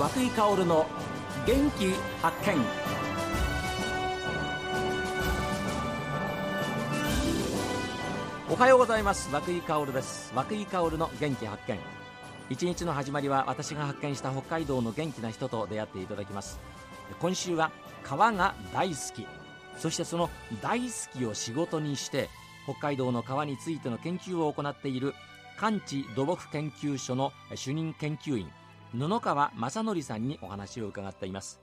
和井薫の元気発見。おはようございます。和井薫です。和井薫の元気発見。一日の始まりは私が発見した北海道の元気な人と出会っていただきます。今週は川が大好き。そしてその大好きを仕事にして北海道の川についての研究を行っている関地土木研究所の主任研究員布川正則さんにお話を伺っています。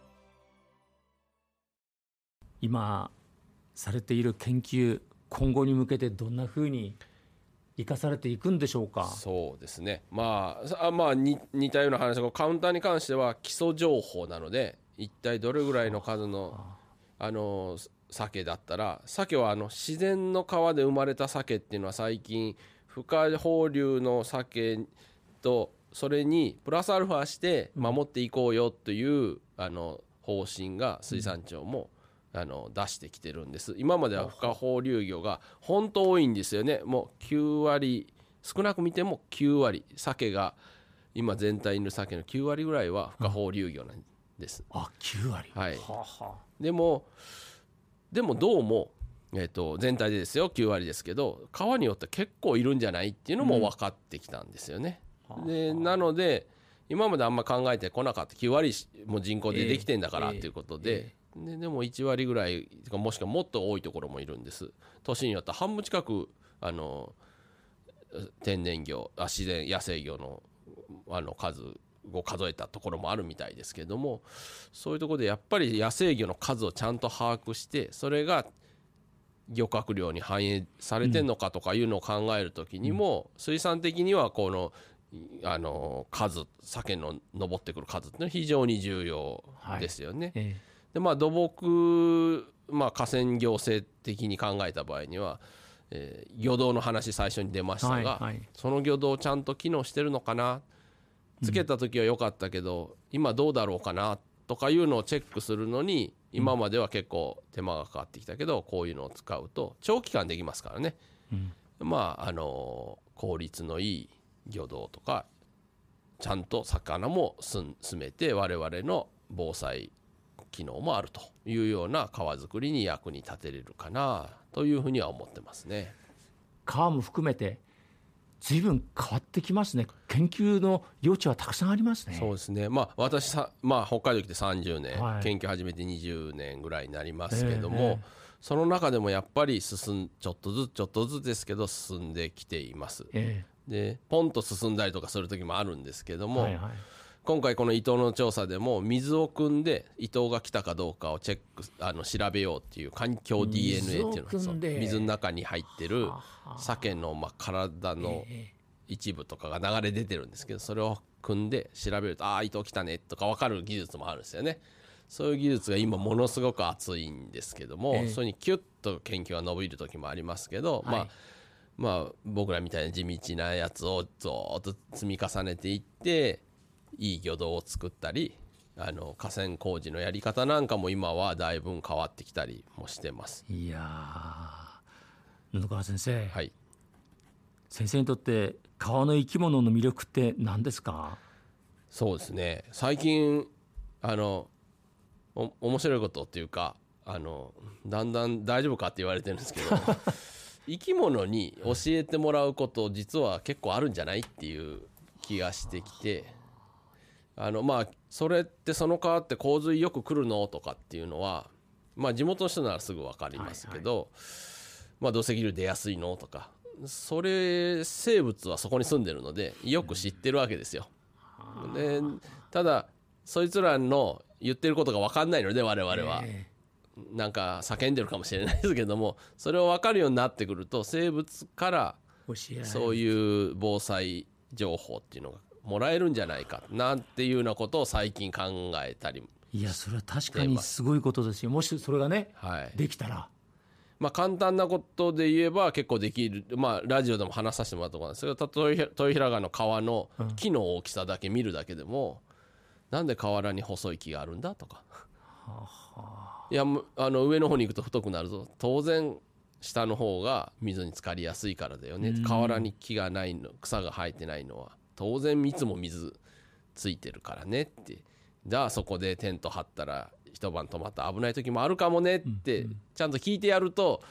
今されている研究今後に向けてどんなふうに生かされていくんでしょうか？そうですね。まああまあ似たような話がカウンターに関しては基礎情報なので一体どれぐらいの数のあの鮭だったら鮭はあの自然の川で生まれた鮭っていうのは最近不可放流の鮭とそれにプラスアルファして守っていこうよというあの方針が水産庁もあの出してきてるんです。今までは不可放流魚が本当多いんですよね。もう9割少なく見ても9割鮭が今全体の鮭の9割ぐらいは不可放流魚なんです、あ9割。はい。でもでもどうもえー、と全体でですよ。9割ですけど川によって結構いるんじゃないっていうのも分かってきたんですよね。うん、でなので今まであんま考えてこなかった。9割も人口でできてんだからっていうことで,、ででも1割ぐらいもしくはもっと多いところもいるんです。年によって半分近くあの天然魚あ自然野生魚のあの数を数えたところもあるみたいですけどもそういうところでやっぱり野生魚の数をちゃんと把握してそれが漁獲量に反映されてんのかとかいうのを考える時にも、水産的にはこのあの数鮭の上ってくる数ってのは非常に重要ですよね。はい。ええ、でまあ土木、まあ、河川行政的に考えた場合には、えー、漁道の話最初に出ましたが、はいはい、その漁道ちゃんと機能してるのかな？つけた時は良かったけど、うん、今どうだろうかなとかいうのをチェックするのに今までは結構手間がかかってきたけどこういうのを使うと長期間できますからね、うん、まああの効率のいい漁道とかちゃんと魚も進めて我々の防災機能もあるというような川づくりに役に立てれるかなというふうには思ってますね。川も含めて随分変わってきますね、研究の余地はたくさんありますね。そうですね、まあ、私さ、まあ、北海道来て30年、はい、研究始めて20年ぐらいになりますけども、えーえー、その中でもやっぱり進ん、ちょっとずつ、ちょっとずつですけど、進んできています。えー、で、ポンと進んだりとかする時もあるんですけども、はいはい。今回この伊藤の調査でも水を汲んで伊藤が来たかどうかをチェックあの調べようっていう環境 DNA っていうのが水の中に入ってる鮭のまあ体の一部とかが流れ出てるんですけどそれを組んで調べるとああ伊藤来たねとか分かる技術もあるんですよね。そういう技術が今ものすごく熱いんですけども、それにキュッと研究が伸びる時もありますけど、まあまあ僕らみたいな地道なやつをずっと積み重ねていっていい魚道を作ったりあの河川工事のやり方なんかも今はだいぶ変わってきたりもしてます。いや布川先生、はい、先生にとって川の生き物の魅力って何ですか？そうですね。最近あのお面白いことっていうかあのだんだん大丈夫かって言われてるんですけど 生き物に教えてもらうこと実は結構あるんじゃないっていう気がしてきて。あのまあそれってその川って洪水よく来るのとかっていうのはまあ地元の人ならすぐ分かりますけど、まあ土石流出やすいのとかそれ生物はそこに住んでるのでよく知ってるわけですよ。でただそいつらの言ってることが分かんないので我々は。なんか叫んでるかもしれないですけどもそれを分かるようになってくると生物からそういう防災情報っていうのがもらえるんじゃないかなんていうようなことを最近考えたりいやそれは確かにすごいことですよ。もしそれがね、はい、できたら。まあ、簡単なことで言えば結構できる、まあ、ラジオでも話させてもらったと思うんですけど豊平川の川の木の大きさだけ見るだけでも、うん、なんで河原に細い木があるんだとか、はあ、いやあの上の方に行くと太くなるぞ。当然下の方が水に浸かりやすいからだよね、河原に木がないの草が生えてないのは。当然蜜も水ついてるからねって。じゃあそこでテント張ったら一晩泊まったら危ない時もあるかもねってちゃんと聞いてやると、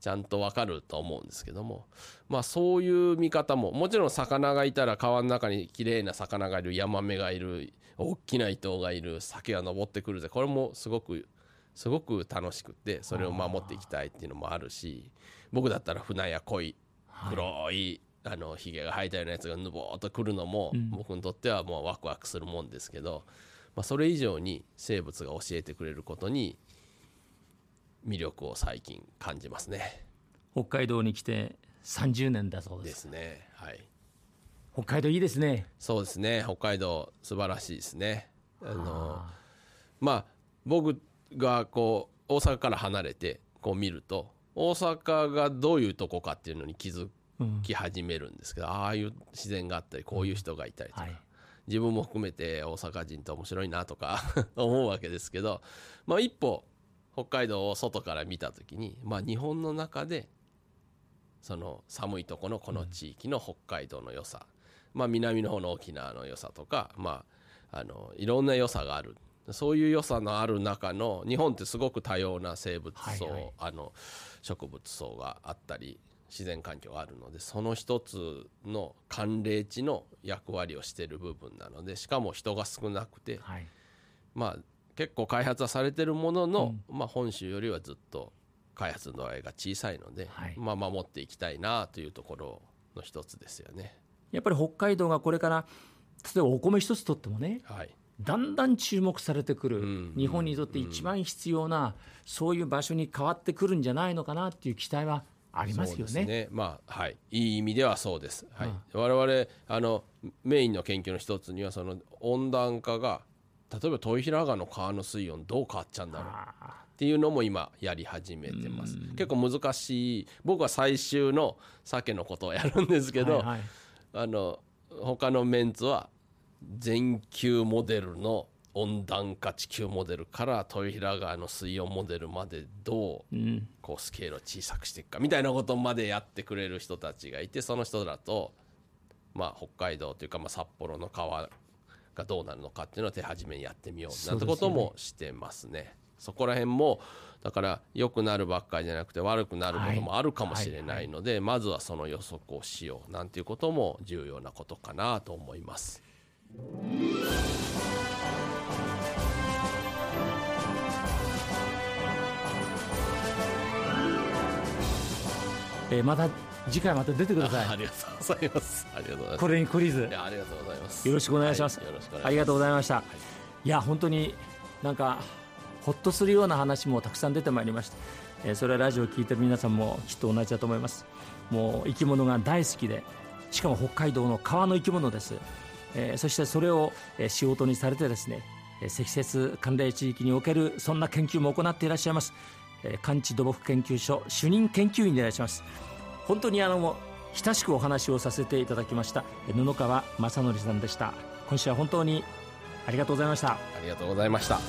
ちゃんと分かると思うんですけども。まあそういう見方も。もちろん魚がいたら川の中に綺麗な魚がいるヤマメがいる大きな糸がいる鮭が登ってくるぜ。これもすごくすごく楽しくてそれを守っていきたいっていうのもあるし僕だったら船や濃い。黒い、あのひげが生えたようなやつがぬぼーっとくるのも、僕にとってはもうワクワクするもんですけど、まあ、それ以上に生物が教えてくれることに魅力を最近感じますね。北海道に来て30年だそうです。ですね。はい。北海道いいですね。そうですね。北海道素晴らしいですね。あのまあ僕がこう大阪から離れてこう見ると大阪がどういうとこかっていうのに気づき始めるんですけど、うん、ああいう自然があったりこういう人がいたりとか、はい、自分も含めて大阪人って面白いなとか 思うわけですけど、まあ、一歩北海道を外から見た時に、まあ、日本の中でその寒いとこのこの地域の北海道の良さ、まあ、南の方の沖縄の良さとか、まあ、あのいろんな良さがある。そういう良さのある中の日本ってすごく多様な生物層、はいはい、あの植物層があったり自然環境があるのでその一つの寒冷地の役割をしている部分なのでしかも人が少なくて、はい、まあ結構開発はされてるものの、うん、まあ、本州よりはずっと開発の度合いが小さいので、はい、まあ、守っていきたいなというところの一つですよね。やっぱり北海道がこれから例えばお米一つとってもね、はい、だんだん注目されてくる、うん、日本にとって一番必要な、うん、そういう場所に変わってくるんじゃないのかなっていう期待はありますよね。ね。まあはい、いい意味ではそうです。はい、うん、我々あのメインの研究の一つにはその温暖化が例えば豊平川の川の水温どう変わっちゃうんだろう？っていうのも今やり始めてます。結構難しい。僕は最終の鮭のことをやるんですけど、はいはい、あの他のメンツは全球モデルの温暖化地球モデルから豊平川の水温モデルまでどうこうスケールを小さくしていくかみたいなことまでやってくれる人たちがいてその人だとまあ北海道というかまあ札幌の川がどうなるのかっていうのを手始めにやってみようなんてこともしてますね。そこら辺もだから良くなるばっかりじゃなくて悪くなることもあるかもしれないので、まずはその予測をしようなんていうことも重要なことかなと思います。えー、また次回また出てください。ありがとうございます。ありがとうございます。これに懲りず。ありがとうございます。よろしくお願いします。はい、よろしくお願いします。ありがとうございました。はい、いや本当になんかほっとするような話もたくさん出てまいりました。えー、それはラジオを聞いてる皆さんもきっと同じだと思います。もう生き物が大好きで、しかも北海道の川の生き物です。えー、そしてそれを仕事にされてですね積雪寒冷地域におけるそんな研究も行っていらっしゃいます寒地土木研究所主任研究員でいらっしゃいます本当にあの親しくお話をさせていただきました。布川正則さんでした。今週は本当にありがとうございました。ありがとうございました。